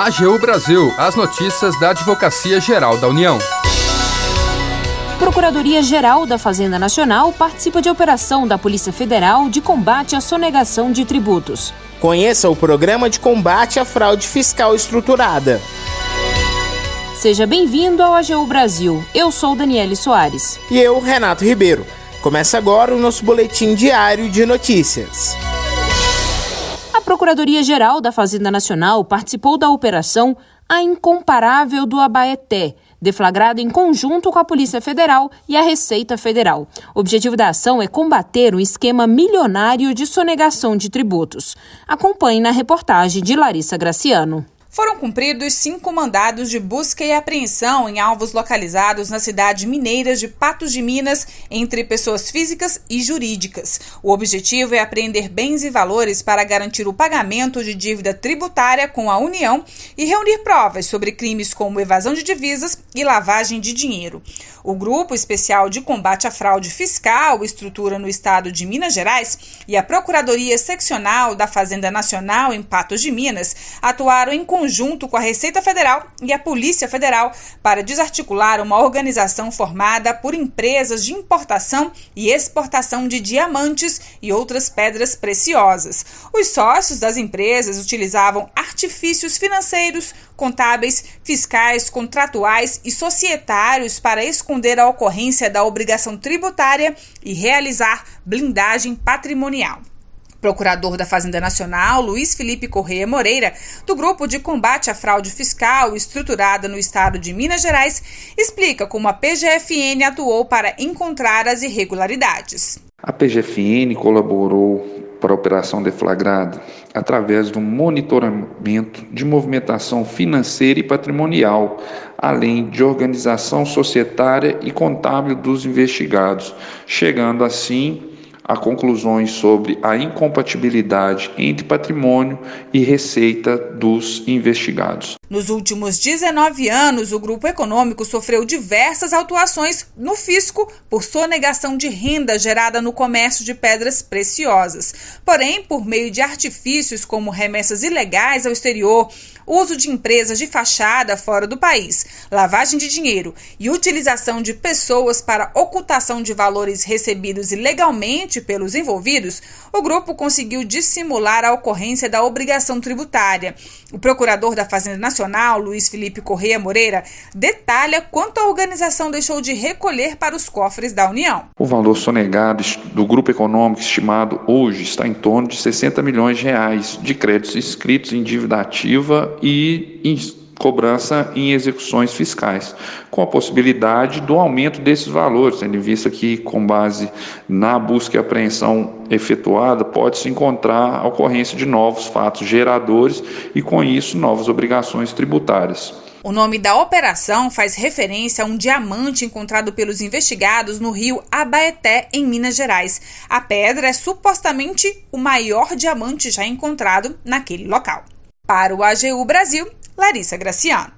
AGU Brasil, as notícias da Advocacia Geral da União. Procuradoria-Geral da Fazenda Nacional participa de operação da Polícia Federal de combate à sonegação de tributos. Conheça o programa de combate à fraude fiscal estruturada. Seja bem-vindo ao AGU Brasil. Eu sou Daniele Soares. E eu, Renato Ribeiro. Começa agora o nosso boletim diário de notícias. Procuradoria-Geral da Fazenda Nacional participou da operação A Incomparável do Abaeté, deflagrada em conjunto com a Polícia Federal e a Receita Federal. O objetivo da ação é combater o esquema milionário de sonegação de tributos. Acompanhe na reportagem de Larissa Graciano. Foram cumpridos cinco mandados de busca e apreensão em alvos localizados na cidade mineira de Patos de Minas, entre pessoas físicas e jurídicas. O objetivo é apreender bens e valores para garantir o pagamento de dívida tributária com a União e reunir provas sobre crimes como evasão de divisas e lavagem de dinheiro. O Grupo Especial de Combate à Fraude Fiscal estrutura no estado de Minas Gerais e a Procuradoria Seccional da Fazenda Nacional em Patos de Minas atuaram em conjunto com a Receita Federal e a Polícia Federal para desarticular uma organização formada por empresas de importação e exportação de diamantes e outras pedras preciosas. Os sócios das empresas utilizavam artifícios financeiros, contábeis, fiscais, contratuais e societários para esconder a ocorrência da obrigação tributária e realizar blindagem patrimonial. Procurador da Fazenda Nacional, Luiz Felipe Correia Moreira, do Grupo de Combate à Fraude Fiscal, estruturada no estado de Minas Gerais, explica como a PGFN atuou para encontrar as irregularidades. A PGFN colaborou para a operação deflagrada através do monitoramento de movimentação financeira e patrimonial, além de organização societária e contábil dos investigados, chegando assim a conclusões sobre a incompatibilidade entre patrimônio e receita dos investigados. Nos últimos 19 anos, o grupo econômico sofreu diversas autuações no fisco por sonegação de renda gerada no comércio de pedras preciosas. Porém, por meio de artifícios como remessas ilegais ao exterior, uso de empresas de fachada fora do país, lavagem de dinheiro e utilização de pessoas para ocultação de valores recebidos ilegalmente pelos envolvidos, o grupo conseguiu dissimular a ocorrência da obrigação tributária. O procurador da Fazenda Nacional, Luiz Felipe Correia Moreira, detalha quanto a organização deixou de recolher para os cofres da União. O valor sonegado do grupo econômico estimado hoje está em torno de 60 milhões de reais de créditos inscritos em dívida ativa e em cobrança em execuções fiscais, com a possibilidade do aumento desses valores, tendo em vista que, com base na busca e apreensão efetuada, pode-se encontrar a ocorrência de novos fatos geradores e, com isso, novas obrigações tributárias. O nome da operação faz referência a um diamante encontrado pelos investigados no rio Abaeté, em Minas Gerais. A pedra é supostamente o maior diamante já encontrado naquele local. Para o AGU Brasil, Larissa Graciano.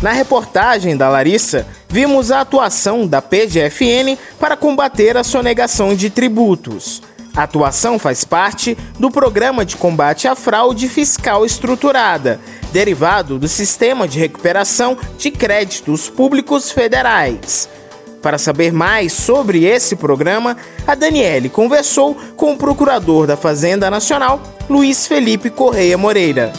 Na reportagem da Larissa, vimos a atuação da PGFN para combater a sonegação de tributos. A atuação faz parte do Programa de Combate à Fraude Fiscal Estruturada, derivado do Sistema de Recuperação de Créditos Públicos Federais. Para saber mais sobre esse programa, a Daniele conversou com o procurador da Fazenda Nacional, Luiz Felipe Correia Moreira.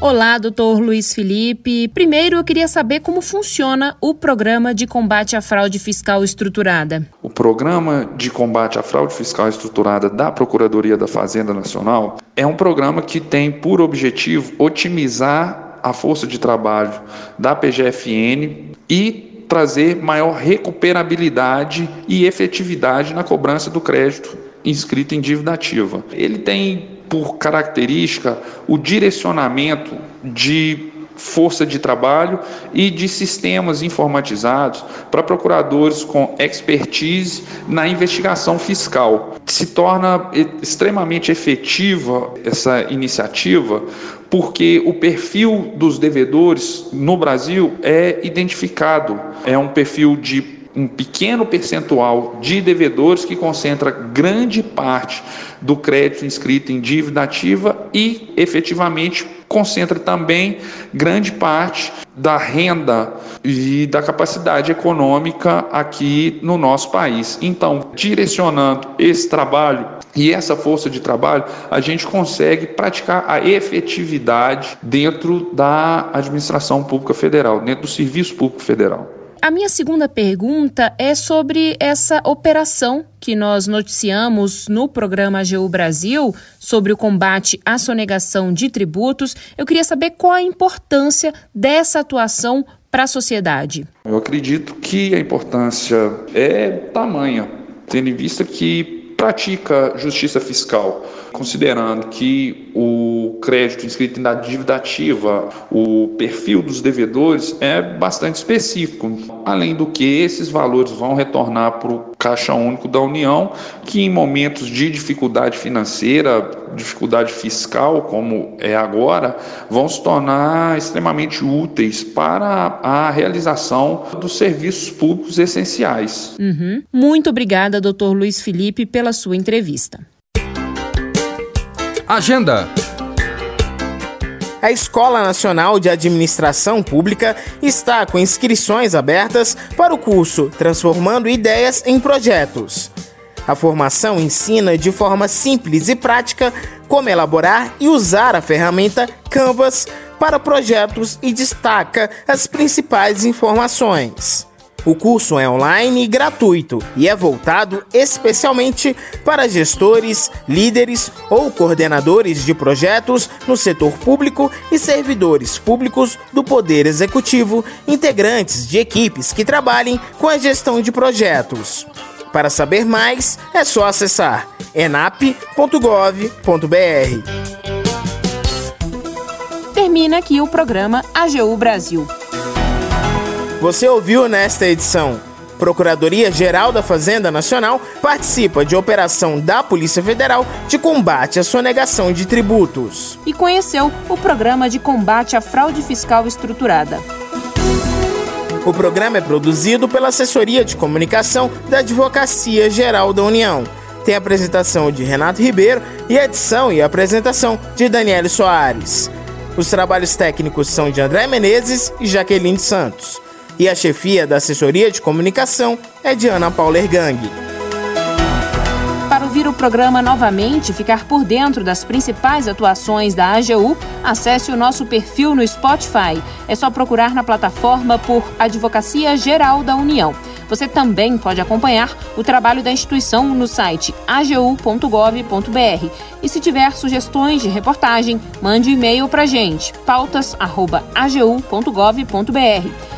Olá, doutor Luiz Felipe. Primeiro, eu queria saber como funciona o programa de combate à fraude fiscal estruturada. O programa de combate à fraude fiscal estruturada da Procuradoria da Fazenda Nacional é um programa que tem por objetivo otimizar a força de trabalho da PGFN e trazer maior recuperabilidade e efetividade na cobrança do crédito inscrito em dívida ativa. Ele tem por característica o direcionamento de força de trabalho e de sistemas informatizados para procuradores com expertise na investigação fiscal. Se torna extremamente efetiva essa iniciativa porque o perfil dos devedores no Brasil é identificado. É um perfil de um pequeno percentual de devedores que concentra grande parte do crédito inscrito em dívida ativa e efetivamente concentra também grande parte da renda e da capacidade econômica aqui no nosso país. Então, direcionando esse trabalho e essa força de trabalho, a gente consegue praticar a efetividade dentro da administração pública federal, dentro do serviço público federal. A minha segunda pergunta é sobre essa operação que nós noticiamos no programa AGU Brasil sobre o combate à sonegação de tributos. Eu queria saber qual a importância dessa atuação para a sociedade. Eu acredito que a importância é tamanha, tendo em vista que pratica justiça fiscal, considerando que o crédito inscrito na dívida ativa, o perfil dos devedores é bastante específico. Além do que, esses valores vão retornar para o Caixa Único da União, que em momentos de dificuldade financeira, dificuldade fiscal, como é agora, vão se tornar extremamente úteis para a realização dos serviços públicos essenciais. Uhum. Muito obrigada, doutor Luiz Felipe, pela sua entrevista. Agenda. A Escola Nacional de Administração Pública está com inscrições abertas para o curso Transformando Ideias em Projetos. A formação ensina de forma simples e prática como elaborar e usar a ferramenta Canvas para projetos e destaca as principais informações. O curso é online e gratuito e é voltado especialmente para gestores, líderes ou coordenadores de projetos no setor público e servidores públicos do Poder Executivo, integrantes de equipes que trabalhem com a gestão de projetos. Para saber mais, é só acessar enap.gov.br. Termina aqui o programa AGU Brasil. Você ouviu nesta edição. Procuradoria-Geral da Fazenda Nacional participa de operação da Polícia Federal de combate à sonegação de tributos. E conheceu o programa de combate à fraude fiscal estruturada. O programa é produzido pela Assessoria de Comunicação da Advocacia Geral da União. Tem apresentação de Renato Ribeiro e edição e apresentação de Daniele Soares. Os trabalhos técnicos são de André Menezes e Jaqueline Santos e a chefia da assessoria de comunicação é de Ana Paula Ergang. Para ouvir o programa novamente e ficar por dentro das principais atuações da AGU, acesse o nosso perfil no Spotify. É só procurar na plataforma por Advocacia Geral da União. Você também pode acompanhar o trabalho da instituição no site agu.gov.br. E se tiver sugestões de reportagem, mande um e-mail para gente, pautas.agu.gov.br.